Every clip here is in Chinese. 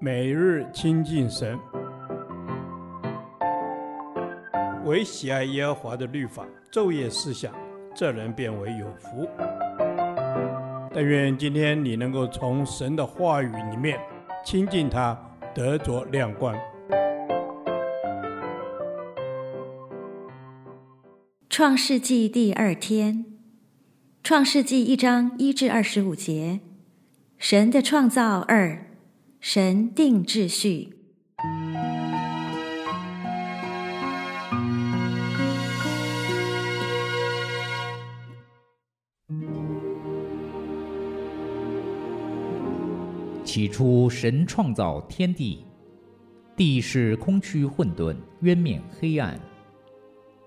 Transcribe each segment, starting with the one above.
每日亲近神，唯喜爱耶和华的律法，昼夜思想，这人便为有福。但愿今天你能够从神的话语里面亲近他，得着亮光。创世纪第二天，创世纪一章一至二十五节，神的创造二，神定秩序。起初，神创造天地，地是空虚混沌，渊面黑暗。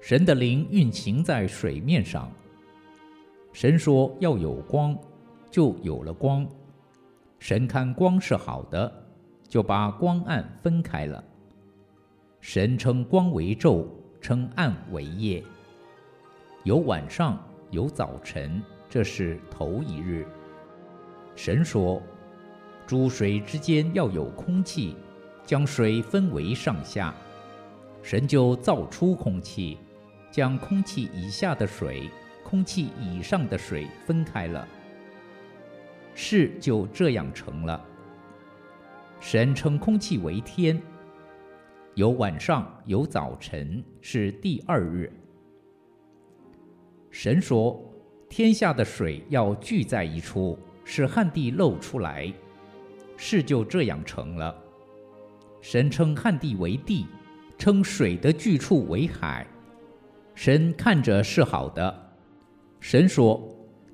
神的灵运行在水面上。神说要有光，就有了光。神看光是好的，就把光暗分开了。神称光为昼，称暗为夜。有晚上，有早晨，这是头一日。神说，诸水之间要有空气，将水分为上下。神就造出空气。将空气以下的水、空气以上的水分开了，事就这样成了。神称空气为天，有晚上，有早晨，是第二日。神说：天下的水要聚在一处，使旱地露出来，事就这样成了。神称旱地为地，称水的聚处为海。神看着是好的。神说：“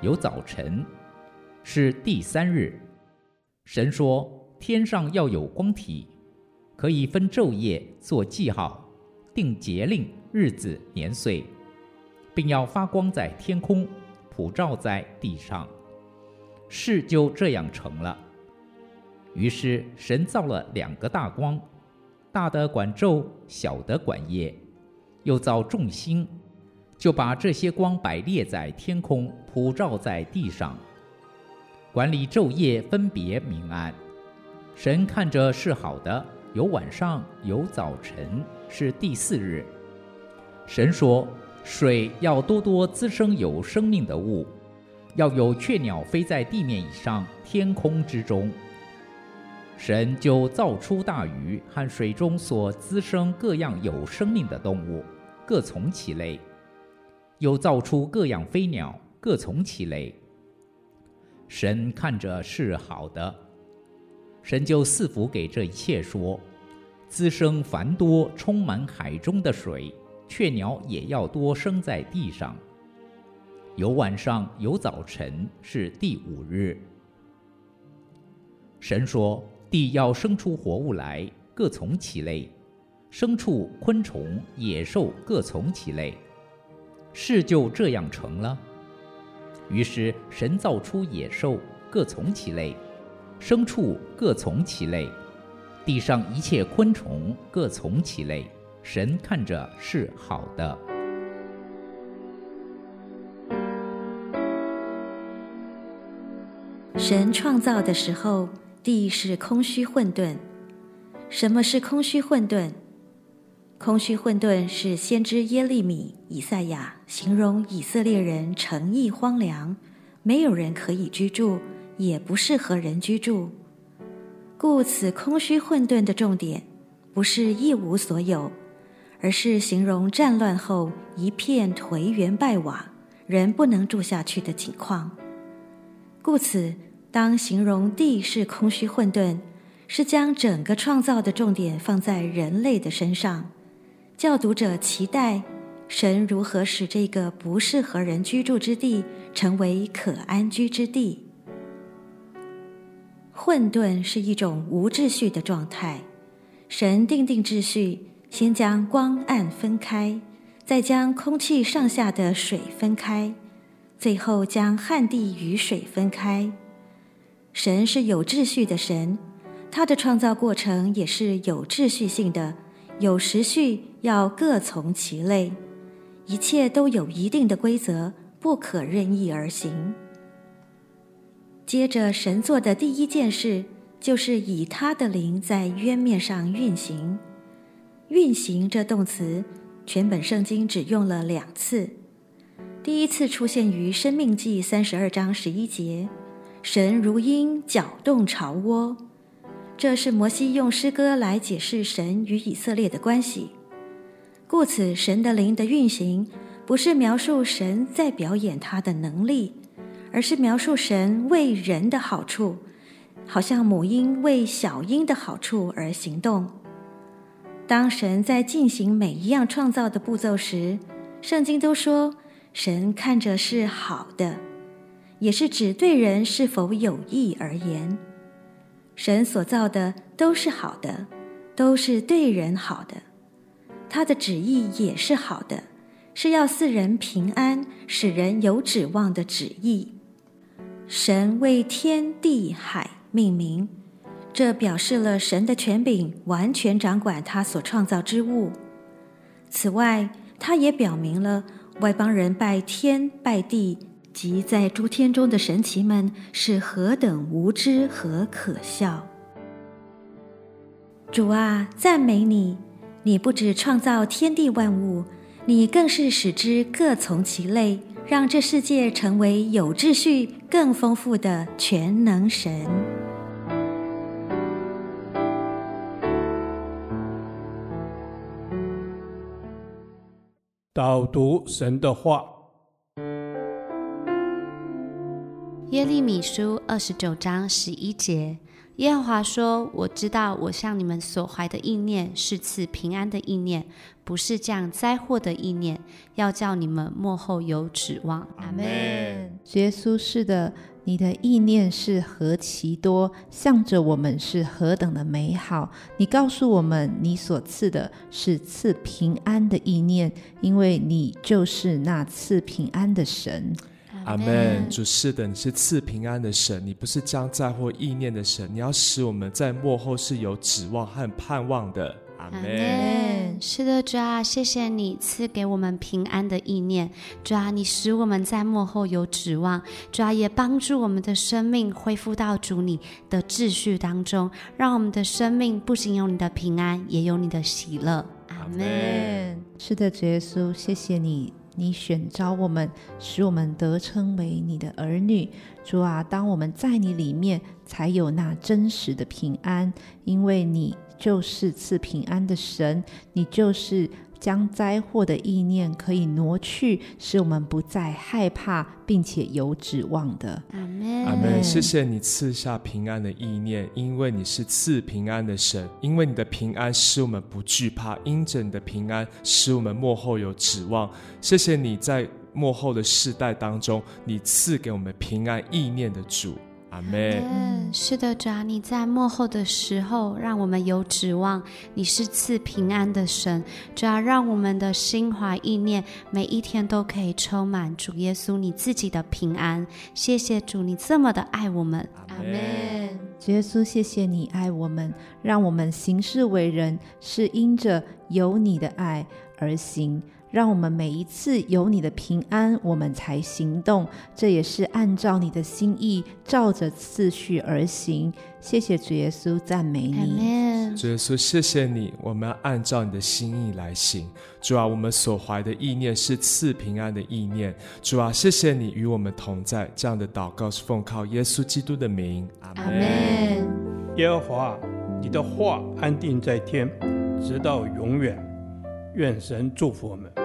有早晨，是第三日。神说：天上要有光体，可以分昼夜，做记号，定节令、日子、年岁，并要发光在天空，普照在地上。事就这样成了。于是神造了两个大光，大的管昼，小的管夜，又造众星。就把这些光摆列在天空，普照在地上，管理昼夜，分别明暗。神看着是好的，有晚上，有早晨，是第四日。神说：水要多多滋生有生命的物，要有雀鸟飞在地面以上，天空之中。神就造出大鱼和水中所滋生各样有生命的动物，各从其类。又造出各样飞鸟，各从其类。神看着是好的，神就赐福给这一切，说：滋生繁多，充满海中的水，雀鸟也要多生在地上。有晚上，有早晨，是第五日。神说：地要生出活物来，各从其类，牲畜、昆虫、野兽，各从其类。事就这样成了。于是神造出野兽，各从其类；牲畜各从其类；地上一切昆虫各从其类。神看着是好的。神创造的时候，地是空虚混沌。什么是空虚混沌？空虚混沌是先知耶利米、以赛亚形容以色列人城邑荒凉，没有人可以居住，也不适合人居住。故此，空虚混沌的重点不是一无所有，而是形容战乱后一片颓垣败瓦，人不能住下去的景况。故此，当形容地是空虚混沌，是将整个创造的重点放在人类的身上。教读者期待神如何使这个不适合人居住之地成为可安居之地。混沌是一种无秩序的状态。神定定秩序，先将光暗分开，再将空气上下的水分开，最后将旱地与水分开。神是有秩序的神，他的创造过程也是有秩序性的，有时序，要各从其类，一切都有一定的规则，不可任意而行。接着，神做的第一件事，就是以他的灵在渊面上运行。运行这动词，全本圣经只用了两次。第一次出现于《生命记》三十二章十一节，神如鹰搅动巢窝。这是摩西用诗歌来解释神与以色列的关系。故此，神的灵的运行，不是描述神在表演他的能力。而是描述神为人的好处，好像母鹰为小鹰的好处而行动。当神在进行每一样创造的步骤时，圣经都说神看着是好的，也是指对人是否有益而言。神所造的都是好的，都是对人好的，他的旨意也是好的，是要四人平安，使人有指望的旨意。神为天地海命名，这表示了神的权柄完全掌管他所创造之物。此外，他也表明了外邦人拜天拜地即在诸天中的神奇们是何等无知和可笑。主啊，赞美你！你不只创造天地万物，你更是使之各从其类。让这世界成为有秩序、更丰富的全能神。导读神的话，耶利米书二十九章十一节。耶和华说：“我知道，我向你们所怀的意念是赐平安的意念，不是降灾祸的意念，要叫你们末后有指望。”阿门。耶稣是的，你的意念是何其多，向着我们是何等的美好。你告诉我们，你所赐的是赐平安的意念，因为你就是那赐平安的神。阿门，主是的，你是赐平安的神，你不是将在或意念的神，你要使我们在幕后是有指望和盼望的。阿门。是的，主啊，谢谢你赐给我们平安的意念，主啊，你使我们在幕后有指望，主啊，也帮助我们的生命恢复到主你的秩序当中，让我们的生命不仅有你的平安，也有你的喜乐。阿门。是的，主耶稣，谢谢你。你选召我们，使我们得称为你的儿女。主啊，当我们在你里面，才有那真实的平安，因为你就是赐平安的神，你就是。将灾祸的意念可以挪去，使我们不再害怕，并且有指望的。阿门。阿门。谢谢你赐下平安的意念，因为你是赐平安的神，因为你的平安使我们不惧怕，因着你的平安使我们幕后有指望。谢谢你在幕后的世代当中，你赐给我们平安意念的主。阿门。是的，主啊，你在幕后的时候，让我们有指望。你是赐平安的神，主啊，让我们的心怀意念每一天都可以充满主耶稣你自己的平安。谢谢主，你这么的爱我们。阿门。主耶稣，谢谢你爱我们，让我们行事为人是因着有你的爱而行。让我们每一次有你的平安，我们才行动。这也是按照你的心意，照着次序而行。谢谢主耶稣，赞美你。主耶稣，谢谢你。我们要按照你的心意来行。主啊，我们所怀的意念是赐平安的意念。主啊，谢谢你与我们同在。这样的祷告是奉靠耶稣基督的名。阿门。耶和华，你的话安定在天，直到永远。愿神祝福我们。